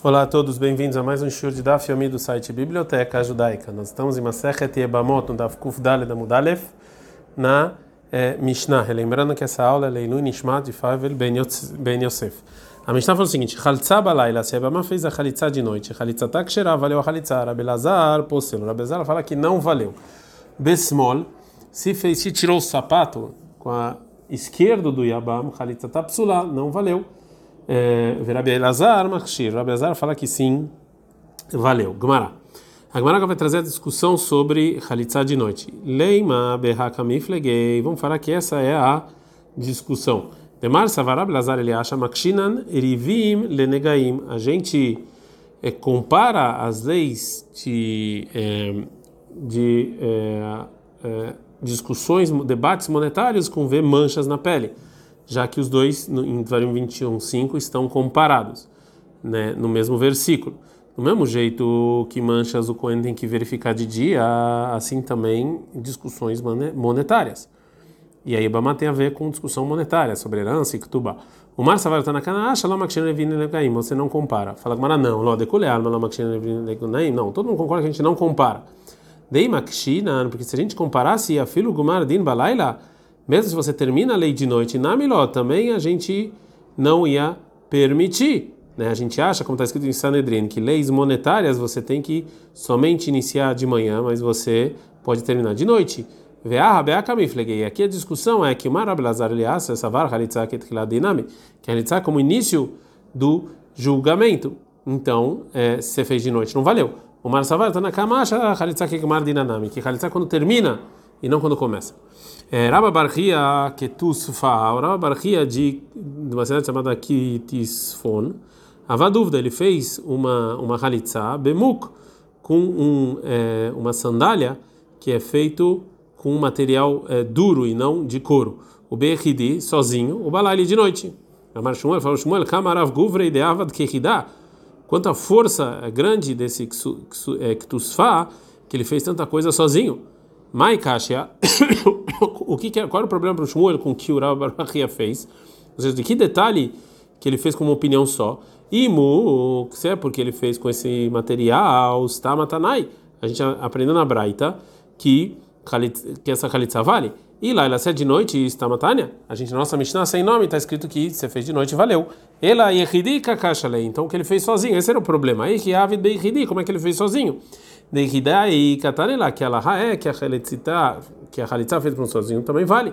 Olá a todos, bem-vindos a mais um show de Daf Yomi do site Biblioteca Judaica. Nós estamos em Masechet Yebamot, no Daf Kuf Daled Amudalef, na eh, Mishnah. Lembrando que essa aula é Leilu Nishmat Favel Ben Yosef. A Mishnah falou o seguinte: Chalitza Balaila, se Ebama fez a Chalitza de noite, Chalitza Takshera, valeu a Chalitza, Rabelazar, Poselo. Rabelazar fala que não valeu. Besmol, se fez, se tirou o sapato com a esquerdo do Yabam, Chalitza Tapsula, não valeu. Rabi Elazar Machshir. Rabi Elazar fala que sim, valeu. Gmará. A Gmará vai trazer a discussão sobre Halitzá de noite. Leima Behakamiflegei. Vamos falar que essa é a discussão. Demar Savarab Lazar ele acha Makshinan Rivim Lenegaim. A gente é, compara as leis de, é, de é, discussões, debates monetários com ver manchas na pele já que os dois, em Dvarim 21.5, estão comparados né, no mesmo versículo. Do mesmo jeito que manchas o Cohen tem que verificar de dia, assim também discussões monetárias. E aí Bama tem a ver com discussão monetária sobre herança e Ketubá. O Mar Savar está na cana, ah, Shalom você não compara. Fala com não, Ló decolear, não, todo mundo concorda que a gente não compara. Dei Makshina, porque se a gente comparasse a filo Gumar Din Balaila, mesmo se você termina a lei de noite na Miló, também a gente não ia permitir. Né? A gente acha, como está escrito em Sanedrin, que leis monetárias você tem que somente iniciar de manhã, mas você pode terminar de noite. E aqui a discussão é que o Marablazar Elias, Halitzak Dinami, que Halitzak como início do julgamento. Então, é, se você fez de noite, não valeu. O Mar Savar está na Halitzak Dinanami, que Halitzak quando termina e não quando começa. É, Rabba Barria Ketusfa, Rabba Barria de, de uma cidade chamada Kitisfon, havia dúvida, ele fez uma uma halitza bemuk com um, é, uma sandália que é feito com um material é, duro e não de couro. O Bechidi sozinho, o Balali de noite. Amar Shmuel falou Shmuel, Kamarav Guvre ideavad Kehidá. Quanta força é grande desse Ktusfa que ele fez tanta coisa sozinho. Mai Kashia, o que, que é, qual era o problema para o Shmuel com o que o Rav Barachia fez? Ou seja, de que detalhe que ele fez com uma opinião só? Imu, se é porque ele fez com esse material, Stamatanai. A gente aprendeu na Braita que, que essa Khalitsa vale. E lá, ela se é de noite, Stamatania, a gente, nossa Mishnah, sem nome, está escrito que você fez de noite, valeu. Ela Kakashalei, então o que ele fez sozinho, esse era o problema. Como é que ele fez sozinho? E Katarela, que ela é que a Halitzita, que a Halitzá fez para um sozinho também vale.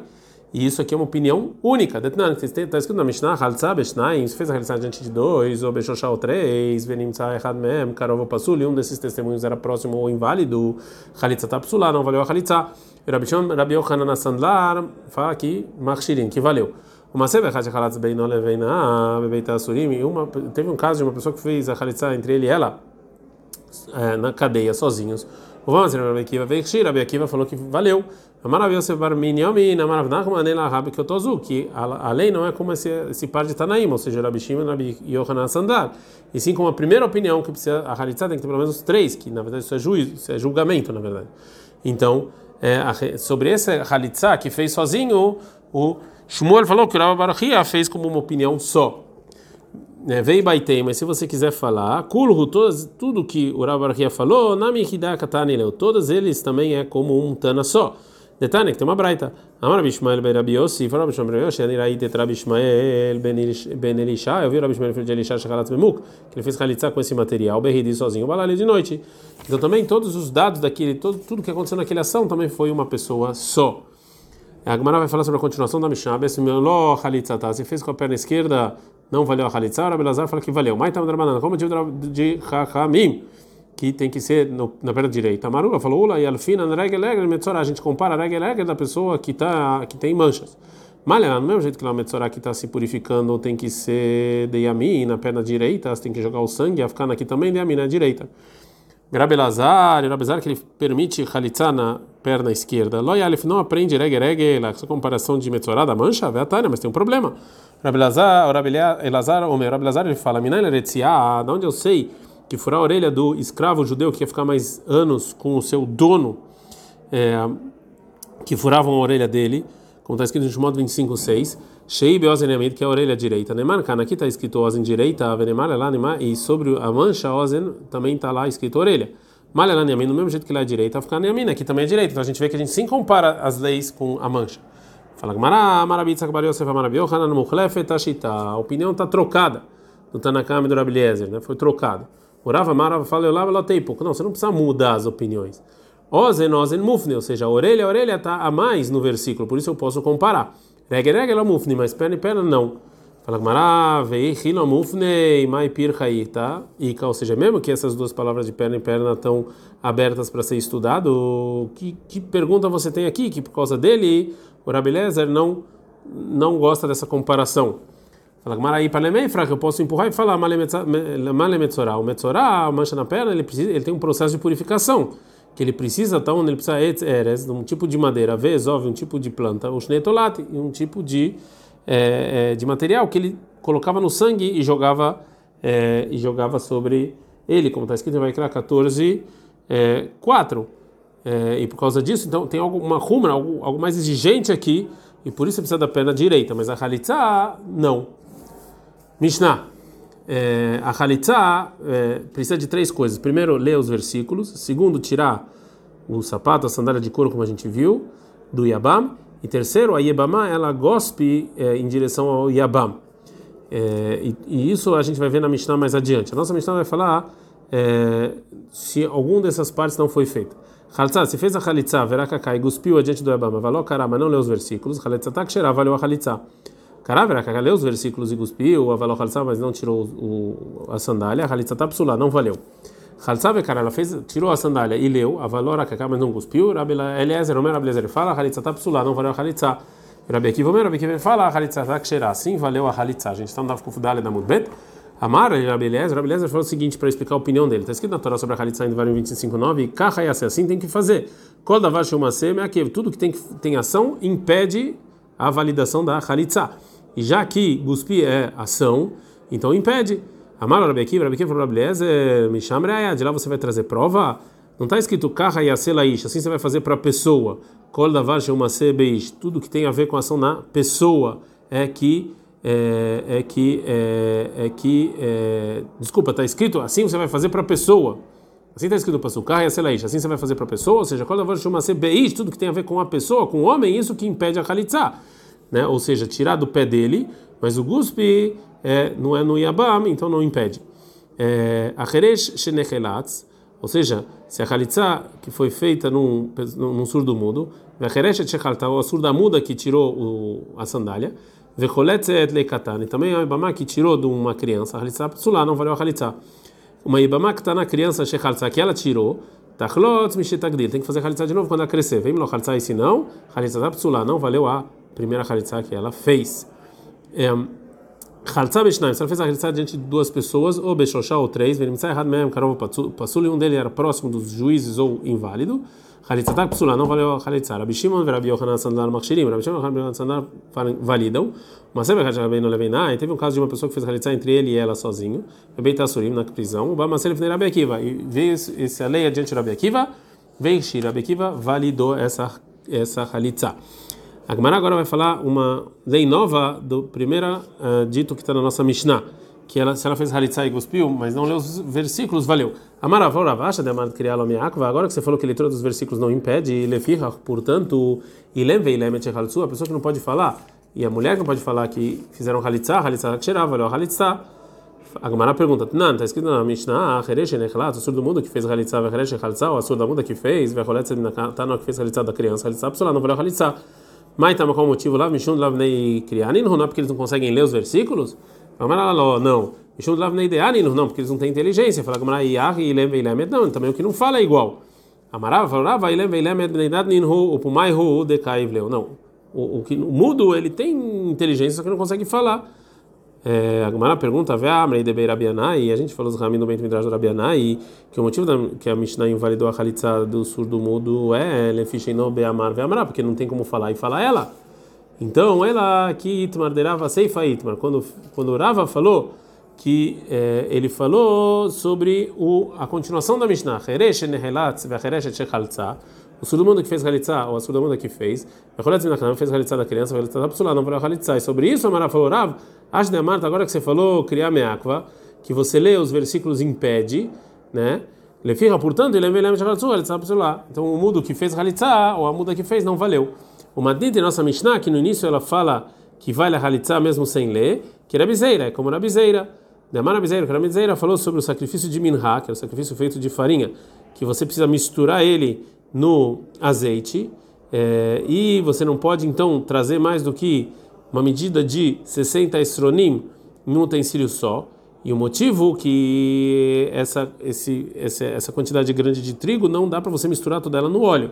E isso aqui é uma opinião única. Está escrito na Mishnah, Halitzá Beshnaim, se fez a Halitzá diante de dois, ou Beshoshá ou três, Venimtzá Echad Mem, Karov ou Pasul, e um desses testemunhos era próximo ou inválido, Halitzá Tapsulá, não valeu a Halitzá. Rabi Yochanan Sandlar fala aqui, Machshirin, que valeu. Uma teve um caso de uma pessoa que fez a Halitzá entre ele e ela, é, na cadeia sozinhos. Vamos Rabi Akiva veio Rabi Akiva falou que valeu. Maravilhoso Barminyomi, na Maravnachmanela Rabi Kyotozu, que a lei não é como esse, esse par de Tanaim, ou seja, Rabi Shimon Rabi Yohanan Sandar. E sim como a primeira opinião que precisa, a Halitzá tem que ter pelo menos três, que na verdade isso é juízo, isso é julgamento, na verdade. Então, é, a, sobre esse Halitzá que fez sozinho, o Shmuel falou que o Rabi Barachia fez como uma opinião só vem baitei, mas se você quiser falar, kulhu, todas, tudo que o Rav falou, nami hidayatanileu, todos eles também é como um tana só. Detalhe que tem uma braita. Amar Bishmael ben Rabi Yossi, falou Bishmael ben Yossi, ani raí tetra Bishmael ben Elisha, eu vi o Bishmael filho de Elisha, shakalat memuk, que ele fez halitzá com esse material, berridi sozinho, balali de noite. Então também todos os dados daquele, todo, tudo que aconteceu naquela ação também foi uma pessoa só. A Gemara vai falar sobre a continuação da Mishnah, Besmelo halitzá, se fez com a perna esquerda, não valeu a Halitzah, o Belazar fala que valeu. Mas estava banana, como diz de Chachamim, que tem que ser no, na perna direita. A Marula falou, Ula e Alfina, na regra legra, Metzorah, a gente compara a regra legra da pessoa que, tá, que tem manchas. Malha, do mesmo jeito que a Metzorah que está se purificando tem que ser de Yamin, na perna direita, você tem que jogar o sangue, a ficar aqui também de Yamin na direita. Grabelazar, Grabelazar que ele permite Halitzah na perna esquerda. Loi Alif não aprende regra regra, essa comparação de Metzorah da mancha, Veatânia, mas tem um problema. Rabelazar, Elazar, Omer, Rabelazar, ele fala, Minai Leretzia, da onde eu sei que furar a orelha do escravo judeu que ia ficar mais anos com o seu dono, é, que furavam a orelha dele, como está escrito em Shemot 25:6, Shei beozen que é a orelha direita. Neman kana aqui está escrito ozen direita, venemar lá e sobre a mancha ozen também está lá escrito orelha. Malha no mesmo jeito que lá é direita, ficar Yamin, aqui também é direita. Então a gente vê que a gente sim compara as leis com a mancha. Fala Gmará, Marabitza Kabariosef Marabio, Hanan. A opinião está trocada do Tanakam e do Rabiliezer, né? Foi trocado. Orava Marava fala, eu ela tem pouco. Não, você não precisa mudar as opiniões. Ozen, Ozen, Mufne, ou seja, a orelha, a orelha está a mais no versículo, por isso eu posso comparar. Reg, Reg, ela Mufne, mas perna e perna não. Fala Gmará, vei, Hilo Mufne, Mai Pir tá? Ika, ou seja, mesmo que essas duas palavras de perna e perna estão abertas para ser estudado, que, que pergunta você tem aqui? Que por causa dele, o Rabilezer não, não gosta dessa comparação. Fala Gmará, e Palemei, fraca, eu posso empurrar e falar Malemetzorá. O Metzorá, mancha na perna, ele, precisa, ele tem um processo de purificação que ele precisa onde ele precisa eres, um tipo de madeira, vezove, um tipo de planta, o shnetolate, um tipo de é, de material que ele colocava no sangue e jogava é, e jogava sobre ele, como está escrito em Vaikra 14, é, 4. É, e por causa disso, então tem algo, uma rumra, algo, algo mais exigente aqui, e por isso precisa da perna direita, mas a halitza não. Mishnah. É, a halitza é, precisa de três coisas. Primeiro, ler os versículos. Segundo, tirar o sapato, a sandália de couro, como a gente viu, do Yabam. E terceiro, a Yebamá, ela gospe é, em direção ao Yabam. É, e, e, isso a gente vai ver na Mishnah mais adiante. A nossa Mishnah vai falar é, se algum dessas partes não foi feito. Khalitza, se fez a Khalitza, verá Kaká e cuspiu adiante do Yabam, valeu caramba, não leu os versículos. Khalitza tá que valeu a Khalitza. Cará, verá Kaká leu os versículos e cuspiu, valeu Khalitza, mas não tirou o, a sandália. Khalitza tá psulá, não valeu. Halsabe, cara, ela fez, tirou a sandália e leu, a valora que mas não cuspiu. Eliezer, Omer, Abelezer fala, halitza psulá, não valeu a halitza. Rabi Akiva, Omer, Rabi Akiva fala, halitza que Sim, valeu a halitza. A gente está no Daf Kufudale da Mudbet. Amar, Rabi Eliezer, Rabi Eliezer falou o seguinte para explicar a opinião dele. Está escrito na Torá sobre a halitza em Devarim 25.9, Kaha e assim tem que fazer. Kol davar shumasem é tudo que tem, tem ação impede a validação da halitza. E já que cuspir é ação, então impede. Amar Rabi Akiva, Rabi Akiva falou Eliezer, Misham de lá você vai trazer prova? Não está escrito Kaha Yaselaish, assim você vai fazer para a pessoa. Kol Davar uma Sebeish, tudo que tem a ver com ação na pessoa é que é, é que é, é que é, desculpa, está escrito assim você vai fazer para a pessoa. Assim está escrito para o Kaha Yaselaish, assim você vai fazer para a pessoa, ou seja, Kol Davar uma Sebeish, tudo que tem a ver com a pessoa, com o homem, isso que impede a Khalitza. Né? Ou seja, tirar do pé dele, mas o guspe é, não é no Yabam, então não impede. É, a Heresh Shenechelatz, ou seja, se a Khalitza que foi feita num, num surdo mudo, a Heresh Shechalta, o surda muda que tirou o, a sandália, Vecholetzet Leikatan, e também a Ibama que tirou de uma criança, a Khalitza Psulá, não valeu a Khalitza. Uma Ibama que está na criança Shechalta que ela tirou, tem que fazer Khalitza de novo quando ela crescer. Vem lá Khalitza e se não, Khalitza Psulá, não valeu a primeira Khalitza que ela fez. É, Haltza Beshnaim, se ela fez a Haltza diante de duas pessoas, ou Beshoshá ou três, Venimtzai Had Mehem Karov Passul, e um deles era próximo dos juízes ou inválido. Halitza tak psula, não valeu a Halitza. Rabi Shimon e Rabi Yohanan Sandar Makshirim, Rabi Shimon e Rabi Yohanan Sandar validam. Mas sempre que Rabi Leveinai, teve um caso de uma pessoa que fez Halitza entre ele e ela sozinho, Rabi Tassurim na prisão, o Bamasel foi Rabi Akiva, e veio essa lei adiante de Rabi Akiva, veio Shir, Rabi Akiva validou essa, essa Halitza. A Gemara agora vai falar uma lei nova do primeiro uh, dito que está na nossa Mishnah, que ela, se ela fez halitzá e cuspiu, mas não leu os versículos, valeu. De Amar agora que você falou que a leitura dos versículos não impede, e lefiha, portanto, a pessoa que não pode falar, e a mulher que não pode falar que fizeram halitzá, halitzá tirava, valeu halitzá. A Gemara pergunta, não, está escrito na Mishnah, Heresh o surdo mundo que fez halitzá, Heresh Halitzá, o surdo mundo que fez, Vecholetz tá no que fez halitzá da criança, halitzá, pessoa não valeu halitzá. Mas tá, qual o motivo lá? Mishun lavnei krianin, não é porque eles não conseguem ler os versículos? Não. Mishun lavnei deanin, não, porque eles não têm inteligência. Fala Gamara Yah e Ilem Veilemet, não, também o que não fala é igual. Amarava, falava Ilem Veilemet, Bneidat Ninhu, o Pumai Hu, Dekaiv Não. O, o, que, o mudo, ele tem inteligência, só que não consegue falar. É, a Gemara pergunta, Beirabianai, e a gente falou os ramin do Bento Midrash do Rabianai, que o motivo da, que a Mishnah invalidou a Khalitsa do surdo mudo é Lefisheino Be'amar Ve'amra, porque não tem como falar e falar ela. Então, ela que Itmar derava Seifa Itmar, quando, quando Rava falou que é, ele falou sobre o, a continuação da Mishnah, o surdo que fez halitzá, ou a surda que fez, fez halitzá da criança, halitzá da pessoa, não valeu halitzá. E sobre isso, a Mara falou, Rav, acho de Marta, agora que você falou, criar meakva, que você lê os versículos impede, né? Lefira, portanto, ele é Então, o mudo que fez halitzá, ou a muda que fez, não valeu. O Madin nossa Mishnah, que no início ela fala que vale a halitzá mesmo sem ler, que era bizeira, é como na bizeira. Demara bizeira, que era bizeira, falou sobre o sacrifício de minha, que é o sacrifício feito de farinha, que você precisa misturar ele no azeite, é, e você não pode então trazer mais do que uma medida de 60 estronim num utensílio só. E o motivo que essa, esse, essa quantidade grande de trigo não dá para você misturar toda ela no óleo.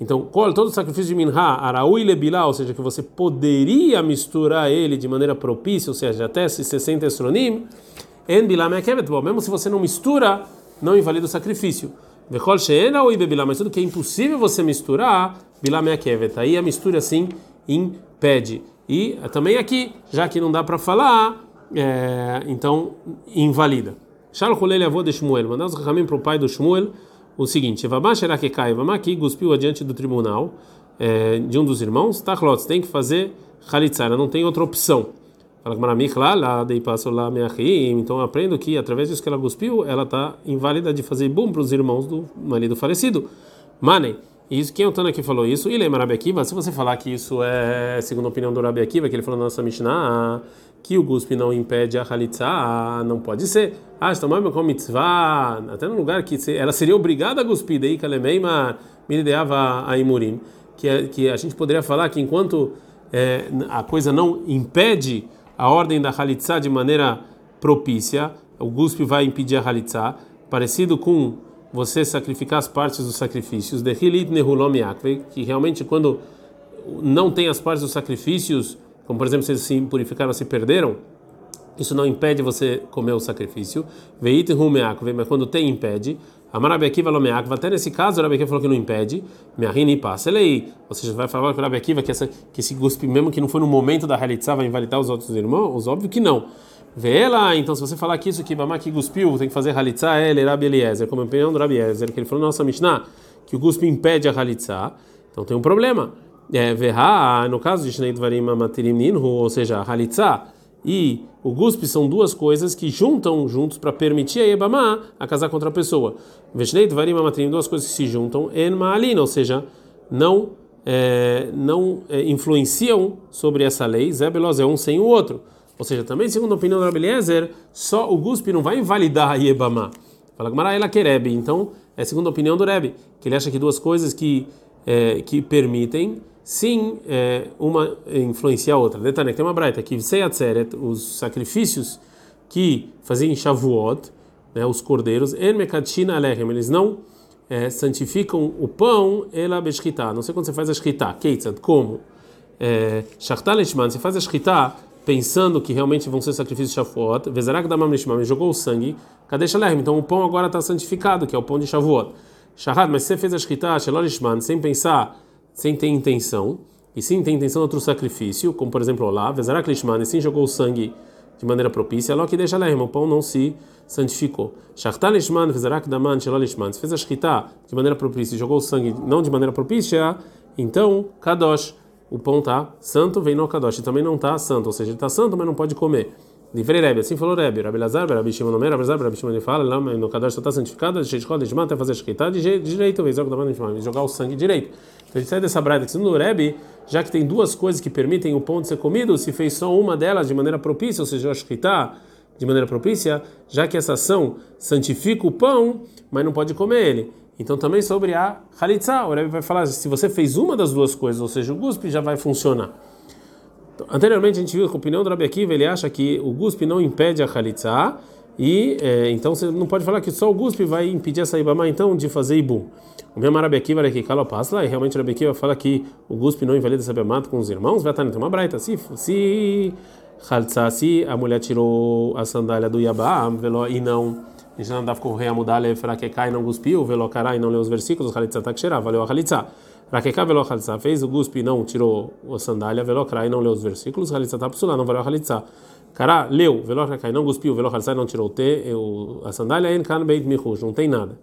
Então, todo o sacrifício de Minha, Araú e Lebilá, ou seja, que você poderia misturar ele de maneira propícia, ou seja, até esses 60 estronim, en Bilá mesmo se você não mistura, não invalida o sacrifício. Vechol sheena ou Ibebilá, mas tudo que é impossível você misturar, Bilá Meakevet, aí a mistura assim impede. E também aqui, já que não dá para falar, é, então invalida. Shalom Hulele avô de Shmuel, mandamos o caminho para o pai do Shmuel, o seguinte: Vamá Sherakekai, Vamá que cuspiu adiante do tribunal é, de um dos irmãos, Tachlot, tem que fazer Khalitzara, não tem outra opção. Então aprendo que através disso que ela cuspiu, ela está inválida de fazer bum para os irmãos do marido falecido. Manem. Isso, quem é o Tana que falou isso? E lembra Rabi Akiva? Se você falar que isso é segundo a opinião do Rabi Akiva, que ele falou na nossa Mishnah, que o guspe não impede a halitzah, não pode ser. Ah, estamos com mitzvah, até no lugar que ela seria obrigada a cuspir, daí kalemeima milideava a imurim, que, é, que a gente poderia falar que enquanto é, a coisa não impede a ordem da halitzah de maneira propícia, o guspe vai impedir a halitzah, parecido com você sacrificar as partes dos sacrifícios, de que realmente quando não tem as partes dos sacrifícios, como por exemplo, se se impurificaram, se perderam, isso não impede você comer o sacrifício. Veit rumeakve, mas quando tem, impede. Amarabi Akiva lomeakva, até nesse caso, o Rabi Akiva falou que não impede. Meahini passa aí. Ou seja, vai falar com o Rabi Akiva que, essa, que esse guspe, mesmo que não foi no momento da realização, vai invalidar os outros irmãos? Óbvio que não. Vê lá, então, se você falar que isso que Mamá que cuspiu, tem que fazer halitzá, ele, Rabi Eliezer, como a opinião do Rabi Eliezer, que ele falou nossa Mishnah, que o guspe impede a halitzá, então tem um problema é, verá, no caso de Shnei Dvarim Matirim Ninhu, ou seja, Halitzá e o Guspe são duas coisas que juntam juntos para permitir a Ebamá a casar com outra pessoa. Veshnei Dvarim Matirim, duas coisas que se juntam, En Ma'alina, ou seja, não, é, não é, influenciam sobre essa lei, Zebelos é um sem o outro. Ou seja, também segundo a opinião do Rabeliezer, só o Guspe não vai invalidar a Yebamá. Fala Gamara ela querebe. Então, é segundo a opinião do Rebbe, que ele acha que duas coisas que, é, que permitem sim é, uma influencia a outra. Detalhe, tem uma braita que os sacrifícios que faziam Shavuot, né, os cordeiros, eles não é, santificam o pão, ela beshkita. Não sei quando você faz a shkita, keitzad, como? É, Shachtalishman, você faz a shkita pensando que realmente vão ser sacrifícios Shavuot, Vezarak damam lishman, jogou o sangue, cadê Shalem? Então o pão agora está santificado, que é o pão de Shavuot. Shahad, mas você fez a shkita, Shalolishman, sem pensar sem ter intenção, e sim tem intenção de outro sacrifício, como por exemplo lá, Vezarak Lishman, sim jogou o sangue de maneira propícia, logo que deixa lá, o pão não se santificou. Shachtal Lishman, Vezarak Daman, Shelol Lishman, se fez a shkita de maneira propícia e jogou o sangue não de maneira propícia, então, Kadosh, o pão está santo, vem no Kadosh, e também não está santo, ou seja, ele está santo, mas não pode comer. Livrei Rebbe, assim falou Rebbe, Rabi Lazar, Rabi Shimon Omer, Rabi Lazar, Rabi Shimon ele fala, lá no Kadosh só está santificado, de Sheishkod, de até fazer shkita de direito, vez jogar o sangue direito. Então a gente sai dessa brada que segundo o Rebbe, já que tem duas coisas que permitem o pão de ser comido, se fez só uma delas de maneira propícia, ou seja, está de maneira propícia, já que essa ação santifica o pão, mas não pode comer ele. Então também sobre a halitzah, o Rebbe vai falar, se você fez uma das duas coisas, ou seja, o guspe já vai funcionar. Anteriormente a gente viu que a opinião do Rebbe Akiva, ele acha que o guspe não impede a halitzah, e é, então você não pode falar que só o guspe vai impedir essa ibama então de fazer ibum. O meu Rabi Akiva aqui cala lá e realmente o Rabi Akiva fala que o guspe não invalida essa ibama com os irmãos, vai estar então uma braita. Se se se a mulher tirou a sandália do velo e não a gente não rei a mudar, que cai não cuspiu, velo cará e não leu os versículos, Halitza tá que valeu a Halitza. Rakeká velo Halitza fez o guspe não tirou a sandália, velo cará e não leu os versículos, Halitza tá psulá, não valeu a Halitza. Cara, leu, veloz cai, não cuspiu, veloz halsai, não tirou o T, a sandália, en kan beit michush, não tem nada.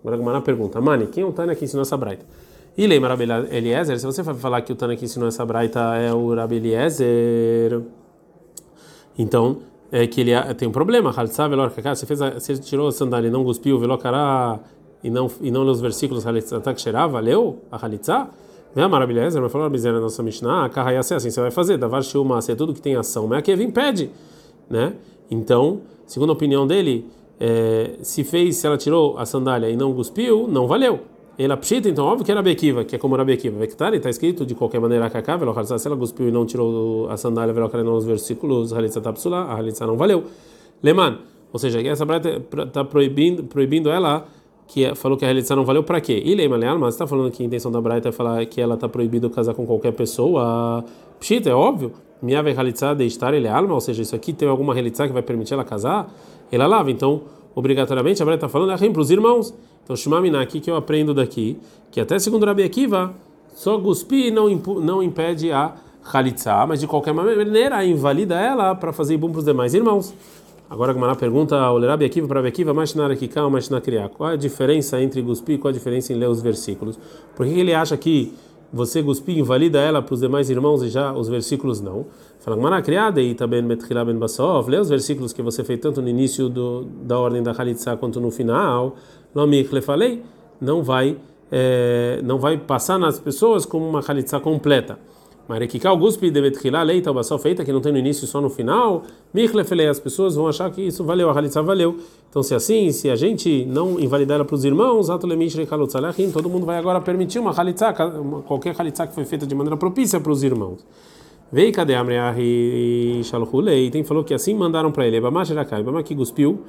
Agora a Gamara pergunta, Mani, quem é o Tânia que ensinou essa braita? E lembra Eliezer, se você falar que o Tana que ensinou essa braita é o Rabi Eliezer, então é que ele tem um problema. Você fez, você tirou a sandália e não cuspiu, velocará e não e não nos versículos halitzah que valeu a halitzah? Vem a maravilhosa, mas falou a nossa Mishnah, a carra assim, você vai fazer, davar shiuma, é tudo que tem ação, mas aqui impede, né? Então, segundo a opinião dele, é, se fez, se ela tirou a sandália e não cuspiu, não valeu. Ela pshita, então óbvio que era bequiva, que é como era bequiva. Vectari está escrito de qualquer maneira kaká, se ela cuspiu e não tirou a sandália, velocrar nos versículos, halitza tapsula, a halitza não valeu. Leman, ou seja, essa brata está proibindo, proibindo ela que é, falou que a halitza não valeu para quê? E leima mas está falando que a intenção da brata é falar que ela está proibido casar com qualquer pessoa. Pshita, é óbvio. Minha halitza de estar ele alma, ou seja, isso aqui tem alguma halitza que vai permitir ela casar, ela lava. Então, obrigatoriamente a brata está falando é para os irmãos. Então, Shimamina, aqui que eu aprendo daqui, que até segundo Rabi Akiva, só cuspir não, não impede a Khalitsa, mas de qualquer maneira invalida ela para fazer bom para os demais irmãos. Agora Gamara pergunta ao Rabi Akiva para Akiva, Mashinar Akika ou Mashinar Kriya. Qual a diferença entre cuspir e qual a diferença em ler os versículos? Por que ele acha que você cuspir invalida ela para os demais irmãos e já os versículos não? Fala Gamara criada e também Metchila ben Basov, lê os versículos que você fez tanto no início do, da ordem da Khalitsa quanto no final. Lomikle falei, não vai é, não vai passar nas pessoas como uma Khalitsa completa. Marekikal guspi devetchila leita só feita que não tem no início só no final. Michlefele as pessoas vão achar que isso valeu, a halitza valeu. Então se assim, se a gente não invalidar para os irmãos, atolemish kalotzalechin, todo mundo vai agora permitir uma halitza, qualquer halitza que foi feita de maneira propícia para os irmãos. Veio cadê Shalhulei? Tem falou que assim mandaram para ele. Bamasherakai, Bama que cuspiu.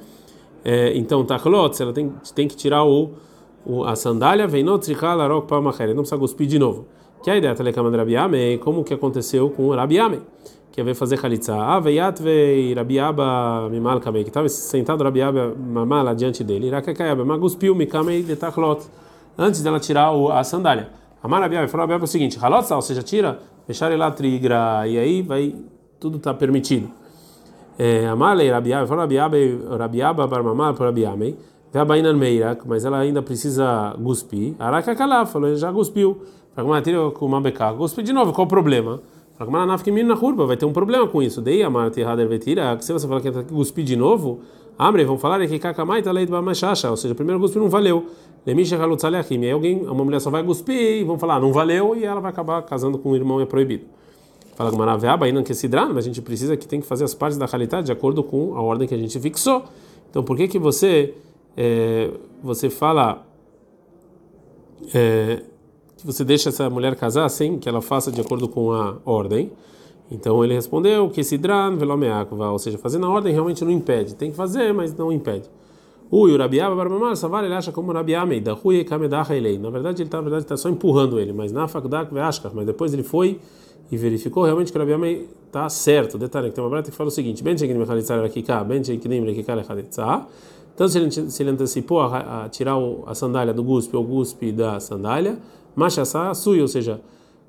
É, então tachlotz, ela tem, tem que tirar o, o a sandália, vem no trichalarok para não precisa cuspir de novo. Que a ideia telekama de Rabiame, como que aconteceu com o Rabiame, que veio fazer Khalitsa. Ah, veiat vei Rabiaba Mimal que estava sentado Rabiaba Mamal adiante dele. Irakakayaba, mas cuspiu Mikamei de Tachlot, antes dela tirar a sandália. Amar Rabiaba falou Rabiaba o seguinte: Halot, ou seja, tira, fechar lá trigra, e aí vai, tudo está permitido. Amalei Rabiaba, falou Rabiaba, Rabiaba Barmamal para Rabiame. Veabainan Meirak, mas ela ainda precisa cuspir. Arakakalá, falou, já cuspiu. De novo, qual o problema? Que vai ter um problema com isso. Daí a Marta Hader Vetira, se você falar que que cuspir de novo, Amre, vão falar que Kakamai tá lei do Bamachacha, ou seja, o primeiro cuspir não valeu. Lemisha Halutzaleachim, aí alguém, uma mulher só vai cuspir e vão falar, não valeu, e ela vai acabar casando com o irmão e é proibido. Fala com Maraveaba, aí não que se mas a gente precisa que tem que fazer as partes da qualidade de acordo com a ordem que a gente fixou. Então por que que você é, você fala é, você deixa essa mulher casar sem que ela faça de acordo com a ordem. Então ele respondeu que se dran ou seja, fazer na ordem realmente não impede. Tem que fazer, mas não impede. O ele acha como Rabiamei, da Rui Kamedaha Elei. Na verdade, ele está tá só empurrando ele, mas na faculdade mas depois ele foi e verificou realmente que o Rabiamei está certo. Detalhe, que tem uma brata que fala o seguinte: Ben Shekini Mechalitzar Rakika, então, se ele, se ele antecipou a, a tirar o, a sandália do guspe ou guspe da sandália, machassá sui, ou seja,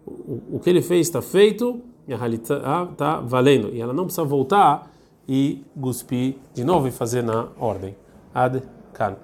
o, o, que ele fez está feito e a halitza está valendo. E ela não precisa voltar e guspir de novo e fazer na ordem. Ad kan.